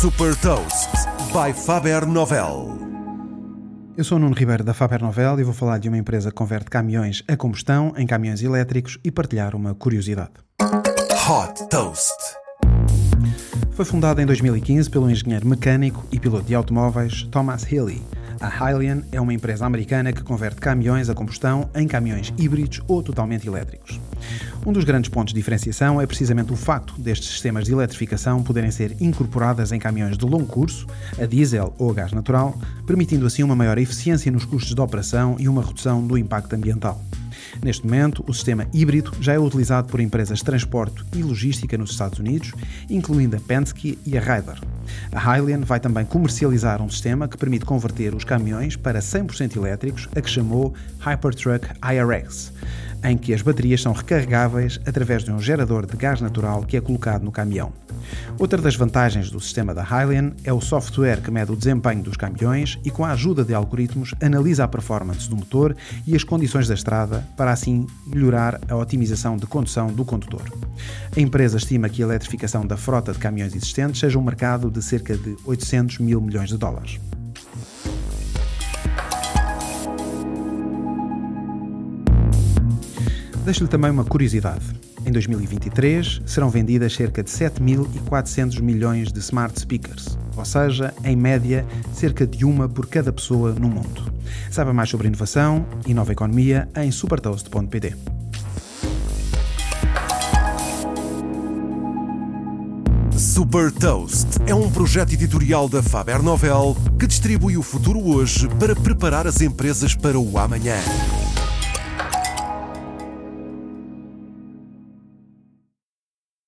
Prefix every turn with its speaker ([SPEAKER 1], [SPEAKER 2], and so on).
[SPEAKER 1] Super Toast by Faber Novel.
[SPEAKER 2] Eu sou o Nuno Ribeiro da Faber Novel e vou falar de uma empresa que converte caminhões a combustão em caminhões elétricos e partilhar uma curiosidade.
[SPEAKER 1] Hot Toast.
[SPEAKER 2] Foi fundada em 2015 pelo engenheiro mecânico e piloto de automóveis Thomas Healy. A Hylian é uma empresa americana que converte caminhões a combustão em caminhões híbridos ou totalmente elétricos. Um dos grandes pontos de diferenciação é precisamente o facto destes sistemas de eletrificação poderem ser incorporadas em caminhões de longo curso, a diesel ou a gás natural, permitindo assim uma maior eficiência nos custos de operação e uma redução do impacto ambiental. Neste momento, o sistema híbrido já é utilizado por empresas de transporte e logística nos Estados Unidos, incluindo a Penske e a Ryder. A Hylian vai também comercializar um sistema que permite converter os caminhões para 100% elétricos, a que chamou Hypertruck IRX em que as baterias são recarregáveis através de um gerador de gás natural que é colocado no caminhão. Outra das vantagens do sistema da Hylian é o software que mede o desempenho dos caminhões e, com a ajuda de algoritmos, analisa a performance do motor e as condições da estrada para assim melhorar a otimização de condução do condutor. A empresa estima que a eletrificação da frota de caminhões existentes seja um mercado de cerca de 800 mil milhões de dólares. Deixo-lhe também uma curiosidade. Em 2023 serão vendidas cerca de 7.400 milhões de smart speakers, ou seja, em média, cerca de uma por cada pessoa no mundo. Saiba mais sobre inovação e nova economia em supertoast.pt.
[SPEAKER 1] Super Toast é um projeto editorial da Faber Novel que distribui o futuro hoje para preparar as empresas para o amanhã.